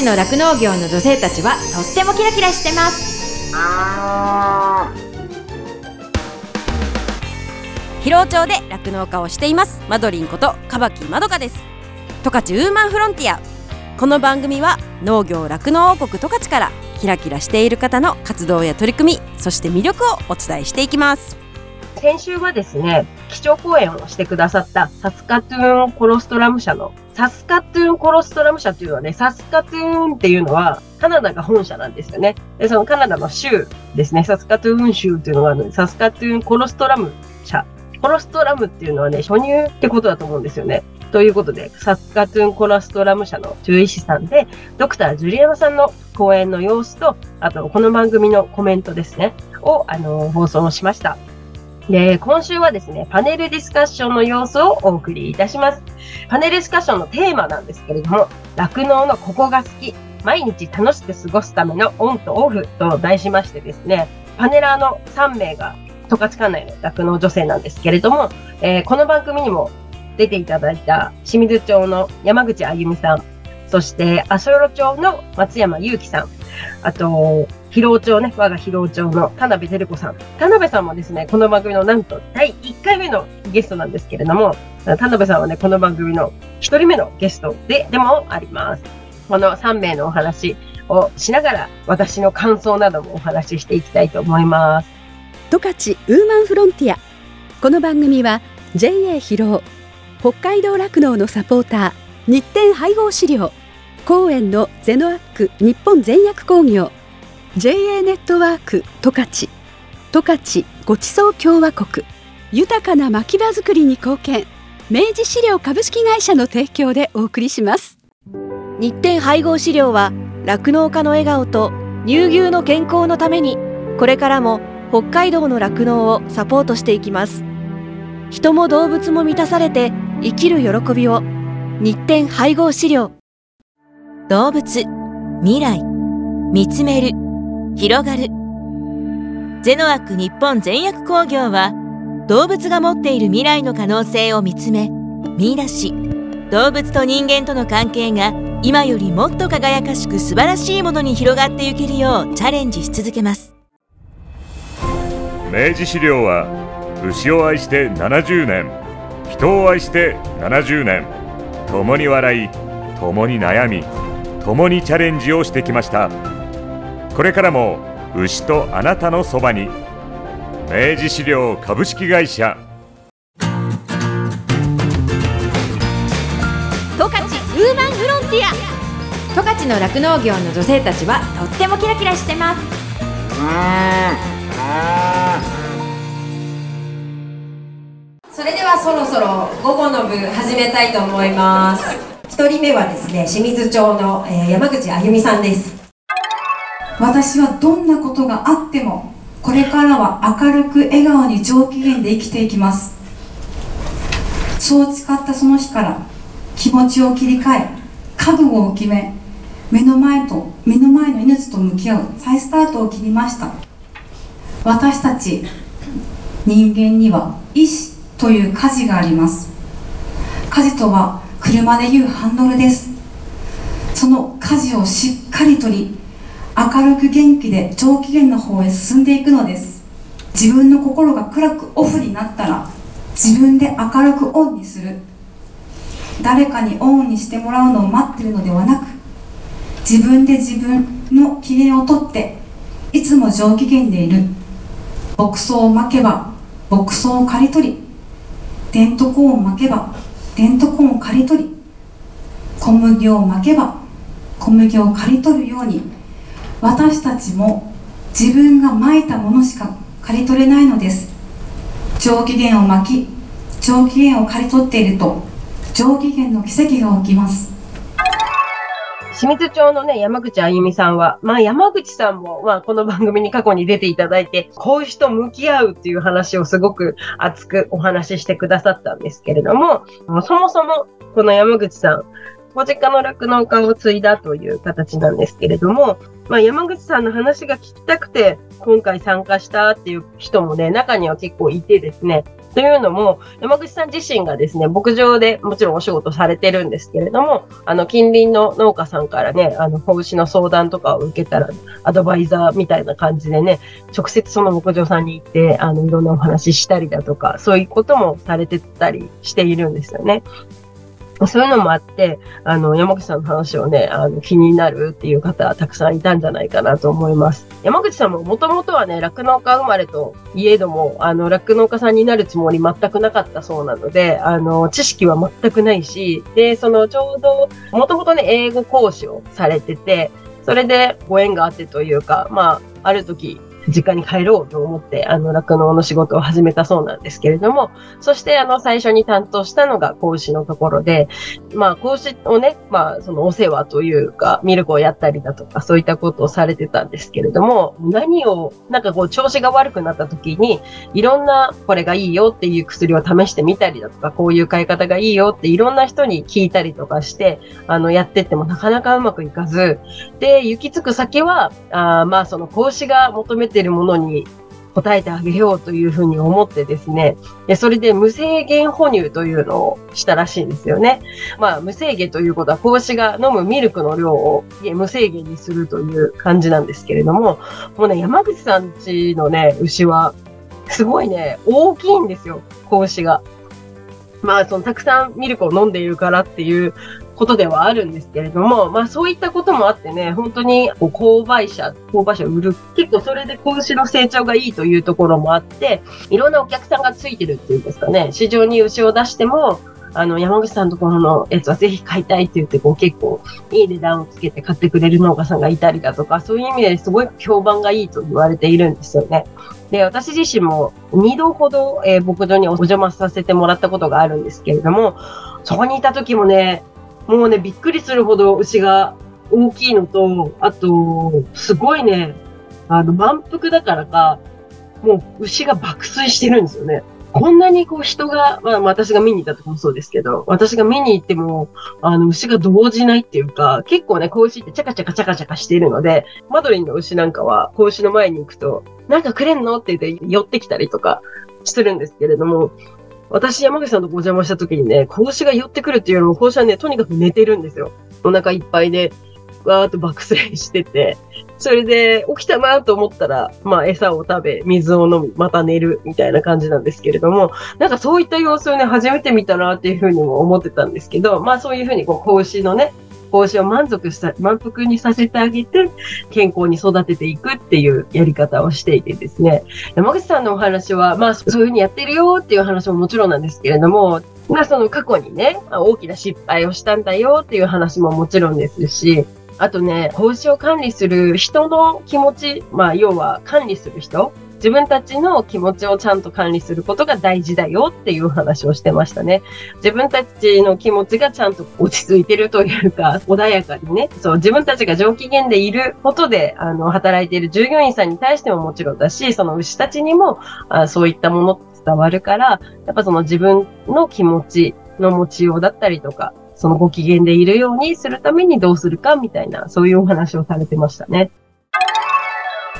勝の酪農業の女性たちはとってもキラキラしてます。広尾町で酪農家をしています。マドリンことカバキまどかです。十勝ウーマンフロンティア。この番組は農業酪農王国十勝からキラキラしている方の活動や取り組みそして魅力をお伝えしていきます。先週はですね、基調講演をしてくださったサスカトゥーンコロストラム社の、サスカトゥーンコロストラム社っていうのはね、サスカトゥーンっていうのはカナダが本社なんですよね。で、そのカナダの州ですね、サスカトゥーン州っていうのがあるので、サスカトゥーンコロストラム社。コロストラムっていうのはね、初乳ってことだと思うんですよね。ということで、サスカトゥーンコロストラム社の獣医師さんで、ドクタージュリアナさんの講演の様子と、あと、この番組のコメントですね、を、あの、放送しました。で、今週はですね、パネルディスカッションの様子をお送りいたします。パネルディスカッションのテーマなんですけれども、酪農のここが好き、毎日楽しく過ごすためのオンとオフと題しましてですね、パネラーの3名が十勝管内の酪農女性なんですけれども、えー、この番組にも出ていただいた清水町の山口あゆみさん、そして足寄町の松山祐樹さん、あと、広尾町ね、我が広尾町の田辺照子さん。田辺さんもですね、この番組のなんと第1回目のゲストなんですけれども、田辺さんはね、この番組の1人目のゲストで、でもあります。この3名のお話をしながら、私の感想などもお話ししていきたいと思います。十勝ウーマンフロンティア。この番組は JA 広尾、北海道酪農のサポーター、日展配合資料、公園のゼノアック日本全薬工業 JA ネットワーク十勝。十勝ごちそう共和国。豊かな牧場づくりに貢献。明治資料株式会社の提供でお送りします。日展配合資料は酪農家の笑顔と乳牛の健康のためにこれからも北海道の酪農をサポートしていきます。人も動物も満たされて生きる喜びを。日展配合資料。動物未来見つめる広がる。ゼノアック日本全薬工業は動物が持っている未来の可能性を見つめ見出し。動物と人間との関係が今よりもっと輝かしく素晴らしいものに広がっていけるようチャレンジし続けます。明治資料は牛を愛して70年人を愛して70年。共に笑い共に悩み。共にチャレンジをしてきました。これからも牛とあなたのそばに明治資料株式会社。十勝ウーマンフロンティア。十勝の酪農業の女性たちはとってもキラキラしてます。それではそろそろ午後の部始めたいと思います1人目はですね清水町の、えー、山口あゆみさんです。私はどんなことがあってもこれからは明るく笑顔に上機嫌で生きていきます。そう誓ったその日から気持ちを切り替え覚悟を決め目の前と目の前の命と向き合う再スタートを切りました。私たち人間には意志という舵があります。舵とは車でいうハンドルです。その舵をしっかり取り明るく元気で上機嫌の方へ進んでいくのです。自分の心が暗くオフになったら自分で明るくオンにする。誰かにオンにしてもらうのを待ってるのではなく自分で自分の機嫌をとっていつも上機嫌でいる。牧草を巻けば牧草を刈り取りデントコーンを巻けばデントコンを刈り取り小麦をまけば小麦を刈り取るように私たちも自分がまいたものしか刈り取れないのです。上機嫌を巻き上機嫌を刈り取っていると上機嫌の奇跡が起きます。清水町のね、山口あゆみさんは、まあ山口さんも、まあこの番組に過去に出ていただいて、こういう人向き合うっていう話をすごく熱くお話ししてくださったんですけれども、もそもそもこの山口さん、ご実家の酪農家を継いだという形なんですけれども、まあ山口さんの話が聞きたくて、今回参加したっていう人もね、中には結構いてですね、というのも、山口さん自身がですね、牧場でもちろんお仕事されてるんですけれども、あの、近隣の農家さんからね、あの、子牛の相談とかを受けたら、アドバイザーみたいな感じでね、直接その牧場さんに行って、あの、いろんなお話ししたりだとか、そういうこともされてたりしているんですよね。そういうのもあって、あの、山口さんの話をね、あの、気になるっていう方はたくさんいたんじゃないかなと思います。山口さんももともとはね、酪農家生まれといえども、あの、酪農家さんになるつもり全くなかったそうなので、あの、知識は全くないし、で、その、ちょうど、もともとね、英語講師をされてて、それでご縁があってというか、まあ、ある時、実家に帰ろうと思って、あの、酪農の仕事を始めたそうなんですけれども、そして、あの、最初に担当したのが講師のところで、まあ、講師をね、まあ、そのお世話というか、ミルクをやったりだとか、そういったことをされてたんですけれども、何を、なんかこう、調子が悪くなった時に、いろんな、これがいいよっていう薬を試してみたりだとか、こういう買い方がいいよっていろんな人に聞いたりとかして、あの、やってってもなかなかうまくいかず、で、行き着く先は、あまあ、その講師が求めててるものに答えてあげようというふうに思ってですね、でそれで無制限哺乳というのをしたらしいんですよね。まあ、無制限ということは、子牛が飲むミルクの量を無制限にするという感じなんですけれども、もうね、山口さんちのね、牛は、すごいね、大きいんですよ、子牛が。まあ、その、たくさんミルクを飲んでいるからっていうことではあるんですけれども、まあそういったこともあってね、本当にこう購買者、購買者を売る、結構それで子牛の成長がいいというところもあって、いろんなお客さんがついてるっていうんですかね、市場に牛を出しても、あの、山口さんのところのやつはぜひ買いたいって言って、こう結構いい値段をつけて買ってくれる農家さんがいたりだとか、そういう意味ですごい評判がいいと言われているんですよね。で、私自身も2度ほど、えー、牧場にお邪魔させてもらったことがあるんですけれども、そこにいた時もね、もうね、びっくりするほど牛が大きいのと、あと、すごいね、あの、満腹だからか、もう牛が爆睡してるんですよね。こんなにこう人が、まあ私が見に行った時もそうですけど、私が見に行っても、あの牛が動じないっていうか、結構ね、子牛ってチャカチャカチャカチャカしているので、マドリンの牛なんかは、子牛の前に行くと、なんかくれんのって言って寄ってきたりとかするんですけれども、私、山口さんとお邪魔した時にね、子が寄ってくるっていうよりも、子牛はね、とにかく寝てるんですよ。お腹いっぱいで、わーっと爆睡してて、それで起きたなと思ったら、まあ餌を食べ、水を飲み、また寝るみたいな感じなんですけれども、なんかそういった様子をね、初めて見たなっていうふうにも思ってたんですけど、まあそういうふうにこう、子牛のね、子牛を満足した、満腹にさせてあげて、健康に育てていくっていうやり方をしていてですね、山口さんのお話は、まあそういうふうにやってるよっていう話ももちろんなんですけれども、まあその過去にね、大きな失敗をしたんだよっていう話ももちろんですし、あとね、子牛を管理する人の気持ち、まあ要は管理する人自分たちの気持ちをちゃんと管理することが大事だよっていう話をしてましたね。自分たちの気持ちがちゃんと落ち着いてるというか、穏やかにね、そう、自分たちが上機嫌でいることで、あの、働いている従業員さんに対してももちろんだし、その牛たちにも、あそういったもの伝わるから、やっぱその自分の気持ちの持ちようだったりとか、そのご機嫌でいるようにするためにどうするかみたいな、そういうお話をされてましたね。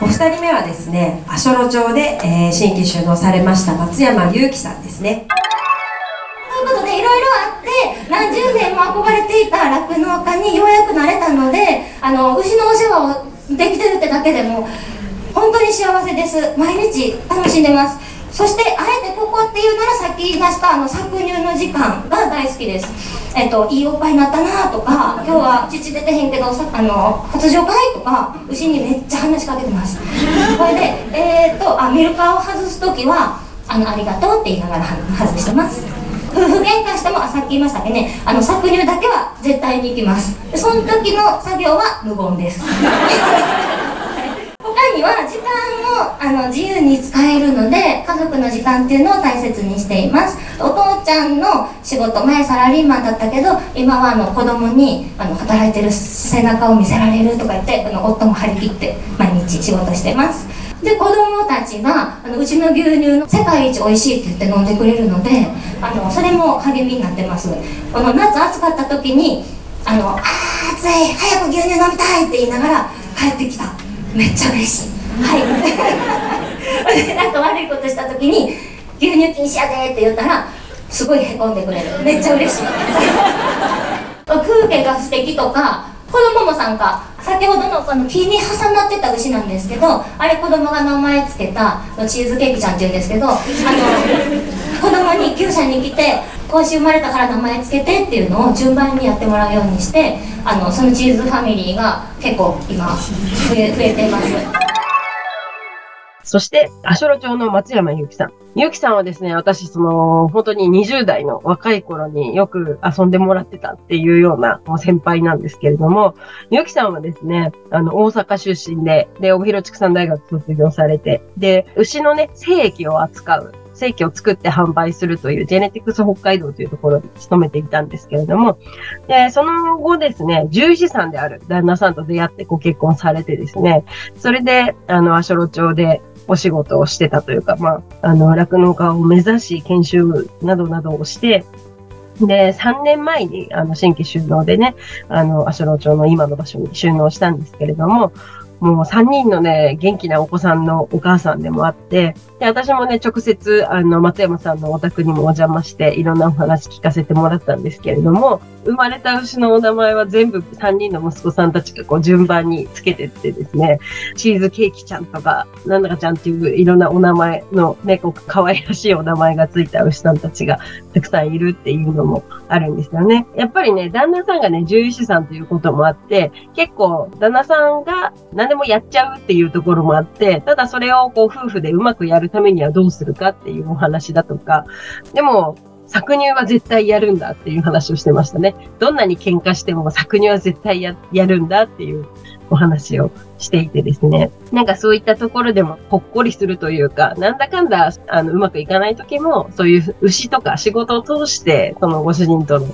お二人目はですね阿蘇路町で、えー、新規収納されました松山裕樹さんですね。ということでいろいろあって何十年も憧れていた酪農家にようやくなれたのであの牛のお世話をできてるってだけでも本当に幸せです。毎日楽しんでます。そしてあえてここっていうならさっき言いましたあの搾乳の時間が大好きです。えっと、いいおっぱいになったなとか今日は父出てへんけどさあの発情会とか牛にめっちゃ話しかけてます。これでえー、っとあミルカーを外す時はあのありがとうって言いながら外してます。夫婦喧嘩してもさっき言いましたけどね。あの搾乳だけは絶対に行きます。その時の作業は無言です。には時間をあの自由に使えるので家族の時間っていうのを大切にしています。お父ちゃんの仕事前サラリーマンだったけど今はあの子供にあの働いてる背中を見せられるとか言ってあの夫も張り切って毎日仕事してます。で子供たちがあのうちの牛乳の世界一美味しいって言って飲んでくれるのであのそれも励みになってます。この夏暑かった時にあのあ暑い早く牛乳飲みたいって言いながら帰ってきた。めっちゃ嬉しい。はい。なんか悪いことした時に牛乳禁止やでって言ったらすごいへこんでくれる。めっちゃ嬉しい。風景が素敵とか子供も参加。先ほどのこの木に挟まってた牛なんですけどあれ子供が名前つけたチーズケーキちゃんっていうんですけどあの子供に牛舎に来て今週生まれたから名前つけてっていうのを順番にやってもらうようにしてあのそのチーズファミリーが結構今増え増えてますそして、足呂町の松山ゆきさん。ゆきさんはですね、私、その、本当に20代の若い頃によく遊んでもらってたっていうような先輩なんですけれども、ゆきさんはですね、あの、大阪出身で、で、帯広畜産大学卒業されて、で、牛のね、精液を扱う、精液を作って販売するというジェネティクス北海道というところに勤めていたんですけれども、で、その後ですね、獣医師さんである旦那さんと出会ってご結婚されてですね、それで、あの、足呂町でお仕事をしてたというか、まあ、あの、酪農家を目指し、研修などなどをして、で、3年前に、あの、新規収納でね、あの、足呂町の今の場所に収納したんですけれども、もう3人のね、元気なお子さんのお母さんでもあって、で、私もね、直接、あの、松山さんのお宅にもお邪魔して、いろんなお話聞かせてもらったんですけれども、生まれた牛のお名前は全部3人の息子さんたちがこう順番につけてってですね、チーズケーキちゃんとか、なんだかちゃんっていういろんなお名前のね、こう可愛らしいお名前がついた牛さんたちがたくさんいるっていうのもあるんですよね。やっぱりね、旦那さんがね、獣医師さんということもあって、結構旦那さんが何でもやっちゃうっていうところもあって、ただそれをこう夫婦でうまくやるためにはどうするかっていうお話だとか、でも、搾乳は絶対やるんだっていう話をしてましたね。どんなに喧嘩しても搾乳は絶対ややるんだっていうお話をしていてですね。なんかそういったところでもほっこりするというか、なんだかんだあのうまくいかない時も、そういう牛とか仕事を通して、そのご主人との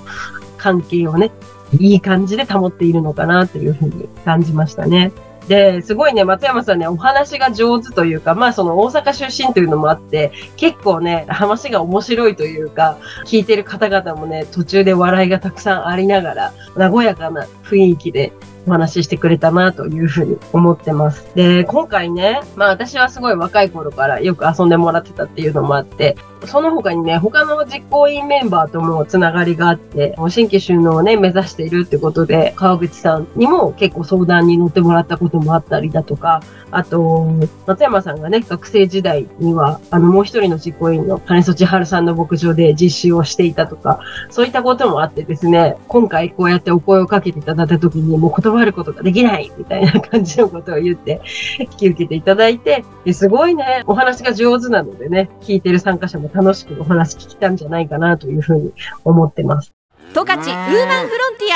関係をね、いい感じで保っているのかなというふうに感じましたね。で、すごいね、松山さんね、お話が上手というか、まあその大阪出身というのもあって、結構ね、話が面白いというか、聞いてる方々もね、途中で笑いがたくさんありながら、和やかな雰囲気でお話ししてくれたなというふうに思ってます。で、今回ね、まあ私はすごい若い頃からよく遊んでもらってたっていうのもあって、その他にね、他の実行委員メンバーともつながりがあって、新規収納をね、目指しているってことで、川口さんにも結構相談に乗ってもらったこともあったりだとか、あと、松山さんがね、学生時代には、あの、もう一人の実行委員の金曽千春さんの牧場で実習をしていたとか、そういったこともあってですね、今回こうやってお声をかけていただいた時にもう断ることができないみたいな感じのことを言って引き受けていただいて、すごいね、お話が上手なのでね、聞いてる参加者もも楽しくお話聞きたんじゃないかなというふうに思ってます。十勝ウーマンフロンティ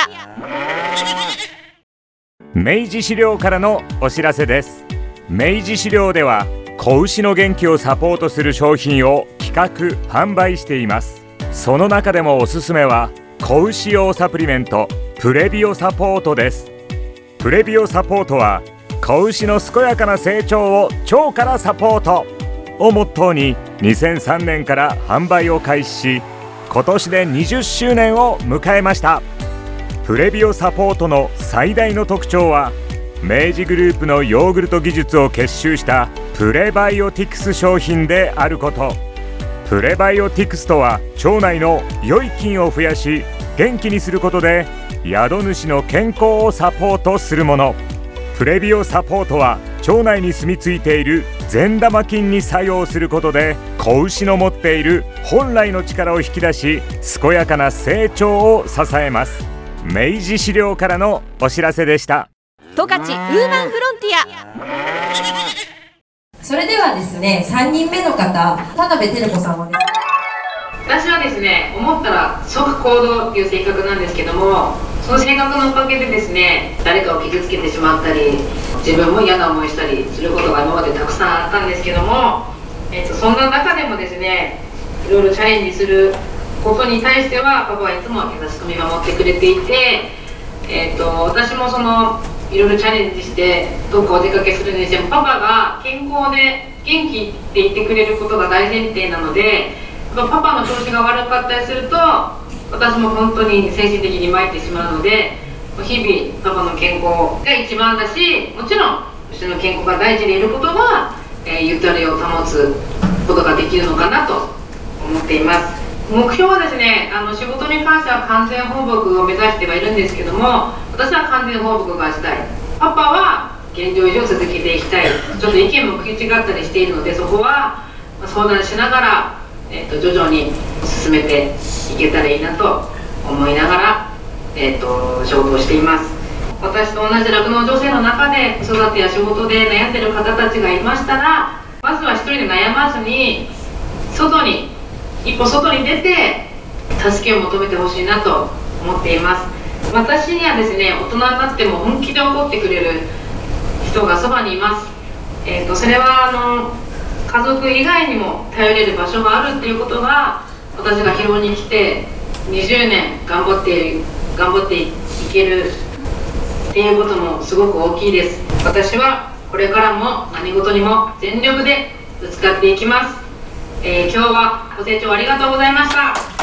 ア。明治資料からのお知らせです。明治資料では子牛の元気をサポートする商品を企画販売しています。その中でもおすすめは子牛用サプリメントプレビオサポートです。プレビオサポートは子牛の健やかな成長を腸からサポートをモットーに2003年から販売を開始し今年で20周年を迎えました。プレビオサポートの最大の特徴は明治グループのヨーグルト技術を結集したプレバイオティクス商品であること。プレバイオティクスとは腸内の良い菌を増やし元気にすることで宿主の健康をサポートするものプレビオサポートは腸内に住み着いている善玉菌に作用することで子牛の持っている本来の力を引き出し健やかな成長を支えます。明治資料からのお知らせでした。十勝ウーマンフロンティア。それではですね3人目の方田辺照子さんをね私はですね思ったら即行動っていう性格なんですけどもその性格のおかげでですね誰かを傷つけてしまったり自分も嫌な思いしたりすることが今までたくさんあったんですけども、えっとそんな中でもですねいろいろチャレンジすることに対してはパパはいつも優しく見守ってくれていて、えっと私もそのいろいろチャレンジしてどっかお出かけするにしてもパパが健康で元気って言ってくれることが大前提なのでパパの調子が悪かったりすると私も本当に精神的に参ってしまうので日々パパの健康が一番だしもちろん牛の健康が大事でいることは、えーゆったりを保つことができるのかなと思っています。目標はですねあの仕事に関しては完全放牧を目指してはいるんですけども私は完全放牧がしたい。パパは現状維持を続けていきたい。ちょっと意見も食い違ったりしているのでそこは相談しながら、えーと、徐々に進めていけたらいいなと思いながら、えーと、仕事をしています。私と同じ酪農女性の中で子育てや仕事で悩んでる方たちがいましたらまずは一人で悩まずに外に一歩外に出て助けを求めてほしいなと思っています。私にはですね大人になっても本気で怒ってくれる人がそばにいます、えーと、それはあの家族以外にも頼れる場所があるっていうことが私が疲労に来て20年頑張って頑張っていけるっていうこともすごく大きいです。私はこれからも何事にも全力でぶつかっていきます、えー、今日はご清聴ありがとうございました。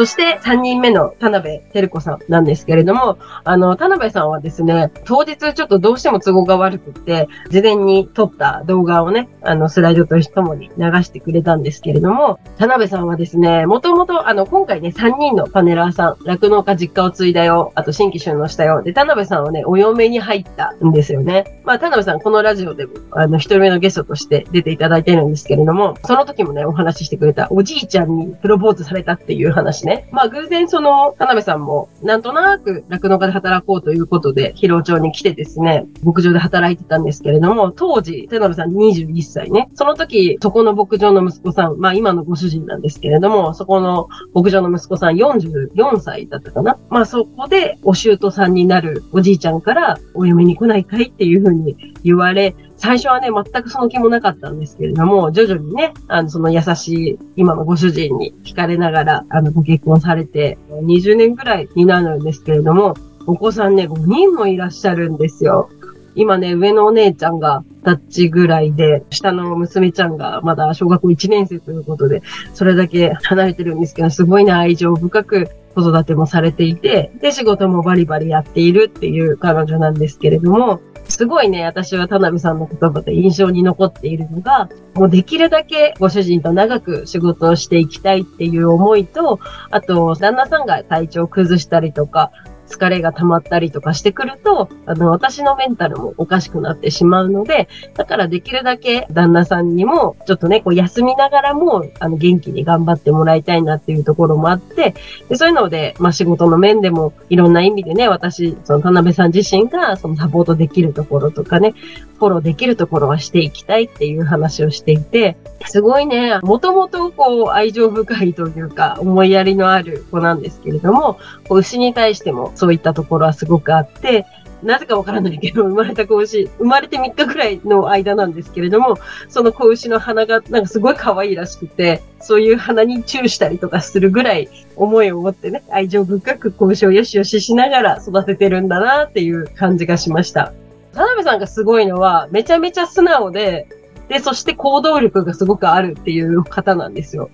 そして3人目の田辺照子さんなんですけれども、あの、田辺さんはですね、当日ちょっとどうしても都合が悪くって、事前に撮った動画をね、あの、スライドとともに流してくれたんですけれども、田辺さんはですね、もともとあの、今回ね、3人のパネラーさん、酪農家実家を継いだよ、あと新規収納したよ、で、田辺さんはね、お嫁に入ったんですよね。まあ、田辺さん、このラジオでも、あの、一人目のゲストとして出ていただいてるんですけれども、その時もね、お話ししてくれたおじいちゃんにプロポーズされたっていう話ね、ね。まあ偶然その、田辺さんも、なんとなく酪農家で働こうということで、広尾町に来てですね、牧場で働いてたんですけれども、当時、田辺さん21歳ね。その時、そこの牧場の息子さん、まあ今のご主人なんですけれども、そこの牧場の息子さん44歳だったかな。まあそこで、お姑さんになるおじいちゃんから、お嫁に来ないかいっていうふうに言われ、最初はね、全くその気もなかったんですけれども、徐々にね、あの、その優しい今のご主人に惹かれながら、あの、ご結婚されて、20年くらいになるんですけれども、お子さんね、5人もいらっしゃるんですよ。今ね、上のお姉ちゃんがタッチぐらいで、下の娘ちゃんがまだ小学校1年生ということで、それだけ離れてるんですけど、すごいね、愛情深く子育てもされていて、で、仕事もバリバリやっているっていう彼女なんですけれども、すごいね、私は田辺さんの言葉で印象に残っているのが、もうできるだけご主人と長く仕事をしていきたいっていう思いと、あと、旦那さんが体調を崩したりとか、疲れが溜まったりとかしてくると、あの、私のメンタルもおかしくなってしまうので、だからできるだけ旦那さんにも、ちょっとね、こう休みながらも、あの、元気に頑張ってもらいたいなっていうところもあって、でそういうので、まあ仕事の面でも、いろんな意味でね、私、その田辺さん自身が、そのサポートできるところとかね、フォローできるところはしていきたいっていう話をしていて、すごいね、もともとこう愛情深いというか、思いやりのある子なんですけれども、こう牛に対してもそういったところはすごくあって、なぜかわからないけど、生まれた子牛、生まれて3日くらいの間なんですけれども、その子牛の鼻がなんかすごい可愛いらしくて、そういう鼻にチューしたりとかするぐらい思いを持ってね、愛情深く子牛をよしよししながら育ててるんだなっていう感じがしました。田辺さんがすごいのは、めちゃめちゃ素直で、で、そして行動力がすごくあるっていう方なんですよ。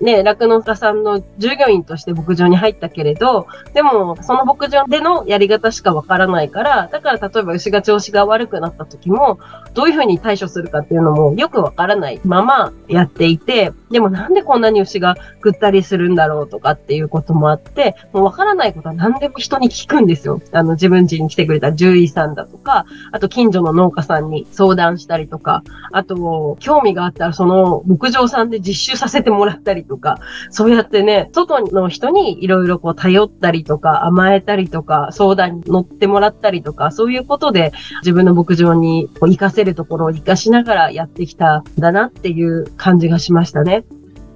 ね、酪農家さんの従業員として牧場に入ったけれど、でも、その牧場でのやり方しかわからないから、だから例えば牛が調子が悪くなった時も、どういうふうに対処するかっていうのもよくわからないままやっていて、でもなんでこんなに牛がぐったりするんだろうとかっていうこともあって、もうわからないことは何でも人に聞くんですよ。あの、自分家に来てくれた獣医さんだとか、あと近所の農家さんに相談したりとか、あと興味があったらその牧場さんで実習させてもらったりとか、そうやってね、外の人にいろいろこう頼ったりとか、甘えたりとか、相談に乗ってもらったりとか、そういうことで自分の牧場にこう活かせるところを活かしながらやってきたんだなっていう感じがしましたね。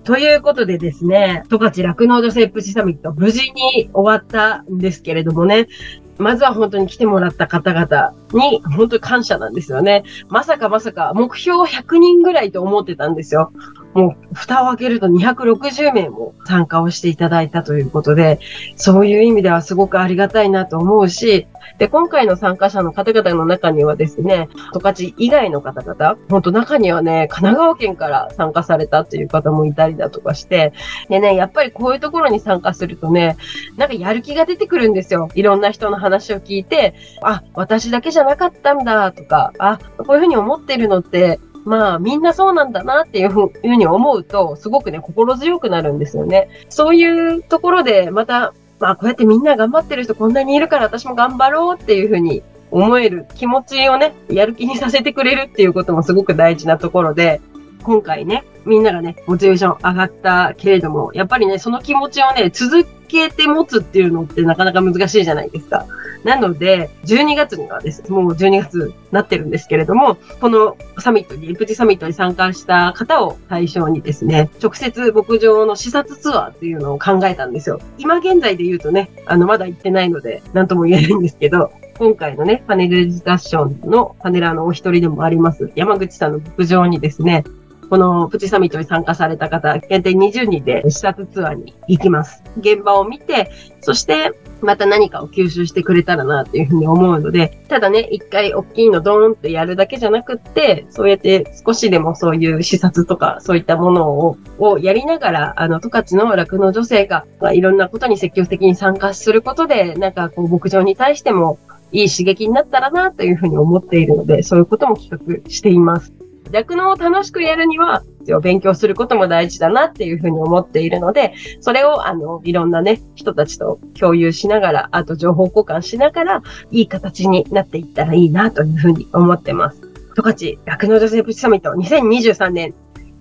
ということでですね、十勝酪農女性プチサミット無事に終わったんですけれどもね、まずは本当に来てもらった方々に本当に感謝なんですよね。まさかまさか目標100人ぐらいと思ってたんですよ。もう蓋を開けると260名も参加をしていただいたということで、そういう意味ではすごくありがたいなと思うし、で、今回の参加者の方々の中にはですね、十勝以外の方々、本当中にはね、神奈川県から参加されたっていう方もいたりだとかして、でね、やっぱりこういうところに参加するとね、なんかやる気が出てくるんですよ。いろんな人の話を聞いて、あ、私だけじゃなかったんだとか、あ、こういうふうに思ってるのってまあ、みんなそうなんだなっていうふうに思うと、すごくね、心強くなるんですよね。そういうところで、また、まあ、こうやってみんな頑張ってる人こんなにいるから私も頑張ろうっていうふうに思える気持ちをね、やる気にさせてくれるっていうこともすごく大事なところで、今回ね、みんながね、モチベーション上がったけれども、やっぱりね、その気持ちをね、続けて持つっていうのってなかなか難しいじゃないですか。なので、12月にはです、もう12月になってるんですけれども、このサミットに、プチサミットに参加した方を対象にですね、直接牧場の視察ツアーっていうのを考えたんですよ。今現在で言うとね、あの、まだ行ってないので、なんとも言えないんですけど、今回のね、パネルディスカッションのパネラーのお一人でもあります、山口さんの牧場にですね、このプチサミットに参加された方、限定20人で視察ツアーに行きます。現場を見て、そしてまた何かを吸収してくれたらなっていうふうに思うので、ただね、一回大きいのドーンってやるだけじゃなくって、そうやって少しでもそういう視察とかそういったものををやりながら、あの、十勝の酪農女性が、まあ、いろんなことに積極的に参加することで、なんかこう牧場に対してもいい刺激になったらなというふうに思っているので、そういうことも企画しています。酪農を楽しくやるには、勉強することも大事だなっていうふうに思っているので、それを、あの、いろんなね、人たちと共有しながら、あと情報交換しながら、いい形になっていったらいいなというふうに思ってます。十勝酪農女性プチサミット2023年、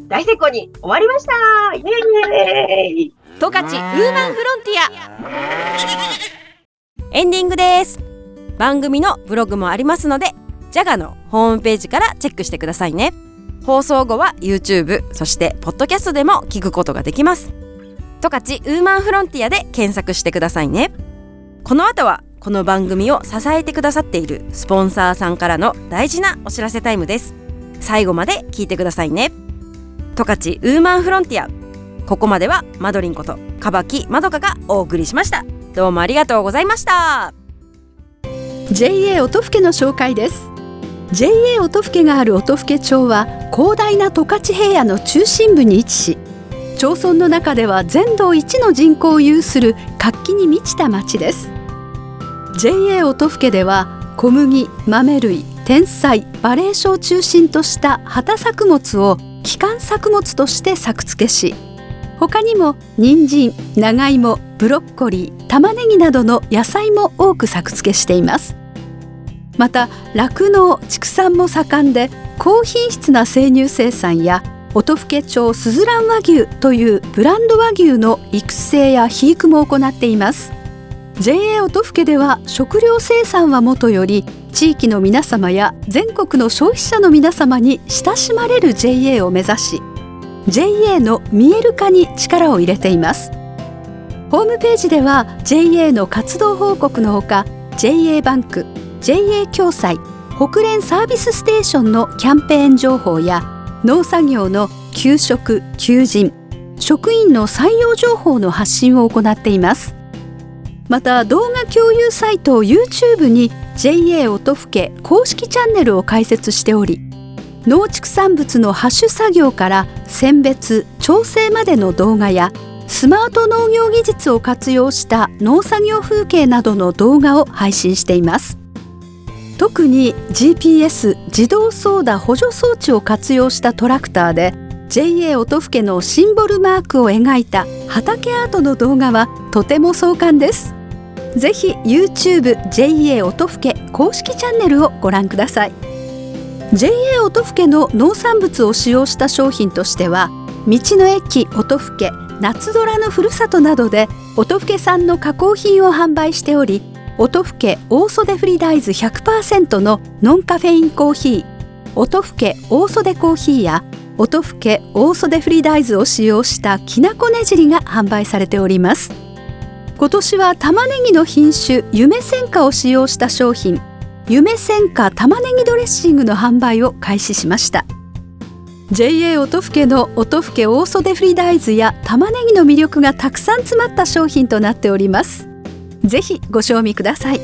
大成功に終わりました。イエーイ。十勝ウーマンフロンティア。エンディングです。番組のブログもありますのでジャガのホームページからチェックしてくださいね。放送後は YouTube そしてポッドキャストでも聞くことができます。十勝ウーマンフロンティアで検索してくださいね。この後はこの番組を支えてくださっているスポンサーさんからの大事なお知らせタイムです。最後まで聞いてくださいね。十勝ウーマンフロンティア。ここまではマドリンことかばきまどかがお送りしました。どうもありがとうございました。JA 音更の紹介です。JA 音更がある音更町は広大な十勝平野の中心部に位置し町村の中では全道一の人口を有する活気に満ちた町です。JA 音更では小麦豆類天才バレー書を中心とした畑作物を基幹作物として作付けし他にも人参長芋ブロッコリー玉ねぎなどの野菜も多く作付けしています。また酪農畜産も盛んで高品質な生乳生産や音更町すずらん和牛というブランド和牛の育成や肥育も行っています。JA 音更では食料生産はもとより地域の皆様や全国の消費者の皆様に親しまれる JA を目指し JA の見える化に力を入れています。ホームページでは JA の活動報告のほか JA バンク JA 共済北連サービスステーションのキャンペーン情報や農作業の給食求人職員の採用情報の発信を行っています。また動画共有サイト YouTube に JA 音更公式チャンネルを開設しており農畜産物のハッシュ作業から選別調整までの動画やスマート農業技術を活用した農作業風景などの動画を配信しています。特に GPS 自動操舵補助装置を活用したトラクターで JA 音更のシンボルマークを描いた畑アートの動画はとても壮観です。ぜひ YouTube JA 音更公式チャンネルをご覧ください。JA 音更の農産物を使用した商品としては道の駅音更夏空のふるさとなどで音更産の加工品を販売しており音更大袖フリ大豆100%のノンカフェインコーヒー。音更大袖コーヒーや音更大袖フリ大豆を使用したきなこねじりが販売されております。今年は玉ねぎの品種夢戦果を使用した商品。夢戦果玉ねぎドレッシングの販売を開始しました。JA 音更の音更大袖フリ大豆や玉ねぎの魅力がたくさん詰まった商品となっております。ぜひご賞味ください。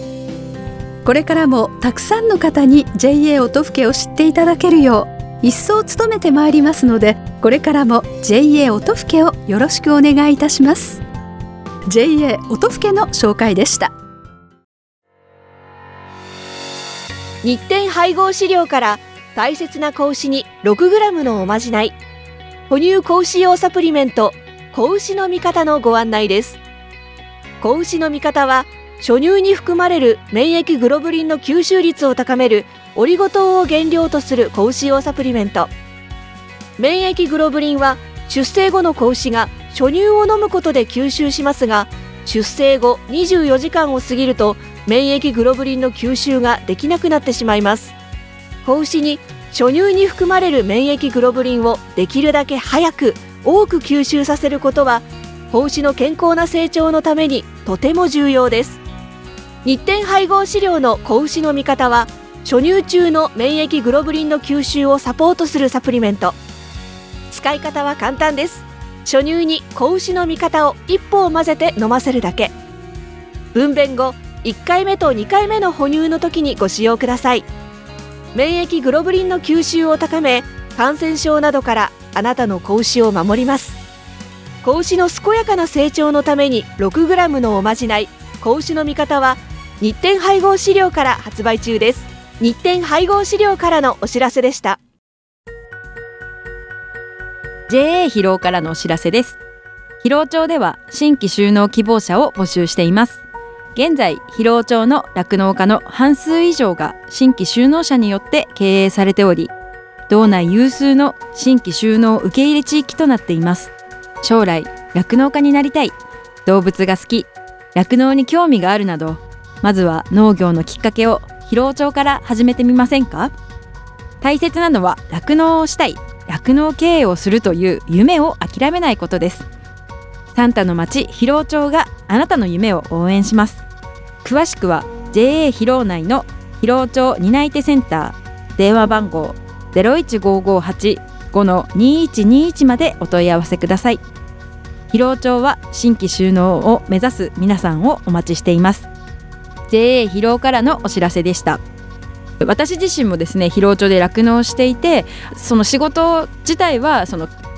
これからもたくさんの方に JA 音更を知っていただけるよう一層努めてまいりますのでこれからも JA 音更をよろしくお願いいたします。JA 音更の紹介でした。日展配合資料から大切な子牛に 6g のおまじない。哺乳子牛用サプリメント子牛の味方のご案内です。子牛の味方は初乳に含まれる免疫グロブリンの吸収率を高めるオリゴ糖を原料とする子牛用サプリメント。免疫グロブリンは出生後の子牛が初乳を飲むことで吸収しますが出生後24時間を過ぎると免疫グロブリンの吸収ができなくなってしまいます。子牛に初乳に含まれる免疫グロブリンをできるだけ早く多く吸収させることは子牛の健康な成長のためにとても重要です。日展配合飼料の子牛の味方は初乳中の免疫グロブリンの吸収をサポートするサプリメント。使い方は簡単です。初乳に子牛の味方を一歩を混ぜて飲ませるだけ。分娩後1回目と2回目の哺乳の時にご使用ください。免疫グロブリンの吸収を高め感染症などからあなたの子牛を守ります。子牛の健やかな成長のために 6g のおまじない。子牛の味方は日展配合飼料から発売中です。日展配合飼料からのお知らせでした。JA 疲労からのお知らせです。疲労町では新規就農希望者を募集しています。現在疲労町の酪農家の半数以上が新規就農者によって経営されており道内有数の新規就農受け入れ地域となっています。将来酪農家になりたい。動物が好き。酪農に興味があるなどまずは農業のきっかけを疲労町から始めてみませんか？大切なのは酪農をしたい。酪農経営をするという夢を諦めないことです。サンタの町広尾町があなたの夢を応援します。詳しくは JA 広尾内の広尾町担い手センター。電話番号0 1 5 5 8 5-2121までお問い合わせください。広尾町は新規収納を目指す皆さんをお待ちしています。JA 広尾からのお知らせでした。私自身もですね広尾町で酪農していてその仕事自体はその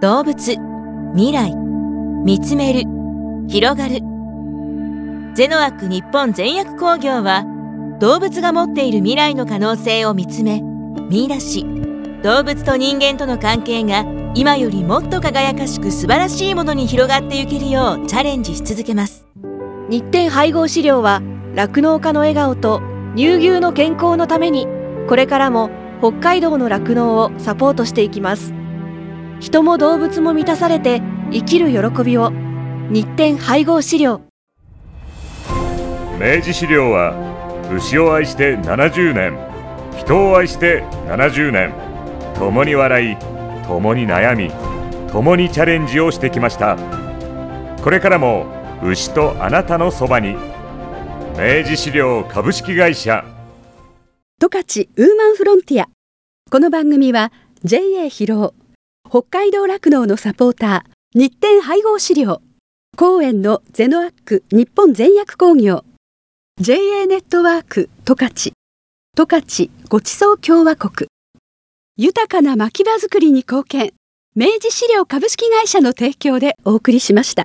動物未来見つめる広がる。ゼノアック日本全薬工業は動物が持っている未来の可能性を見つめ見出し動物と人間との関係が今よりもっと輝かしく素晴らしいものに広がっていけるようチャレンジし続けます。日展配合飼料は酪農家の笑顔と乳牛の健康のためにこれからも北海道の酪農をサポートしていきます。人も動物も満たされて生きる喜びを。日展配合飼料。明治資料は牛を愛して70年人を愛して70年。共に笑い共に悩み共にチャレンジをしてきました。これからも牛とあなたのそばに。明治資料株式会社。十勝ウーマンフロンティア。この番組は JA 広労北海道酪農のサポーター日展配合資料。公園のゼノアック日本全薬工業。JA ネットワーク十勝十勝ごちそう共和国。豊かな牧場づくりに貢献。明治資料株式会社の提供でお送りしました。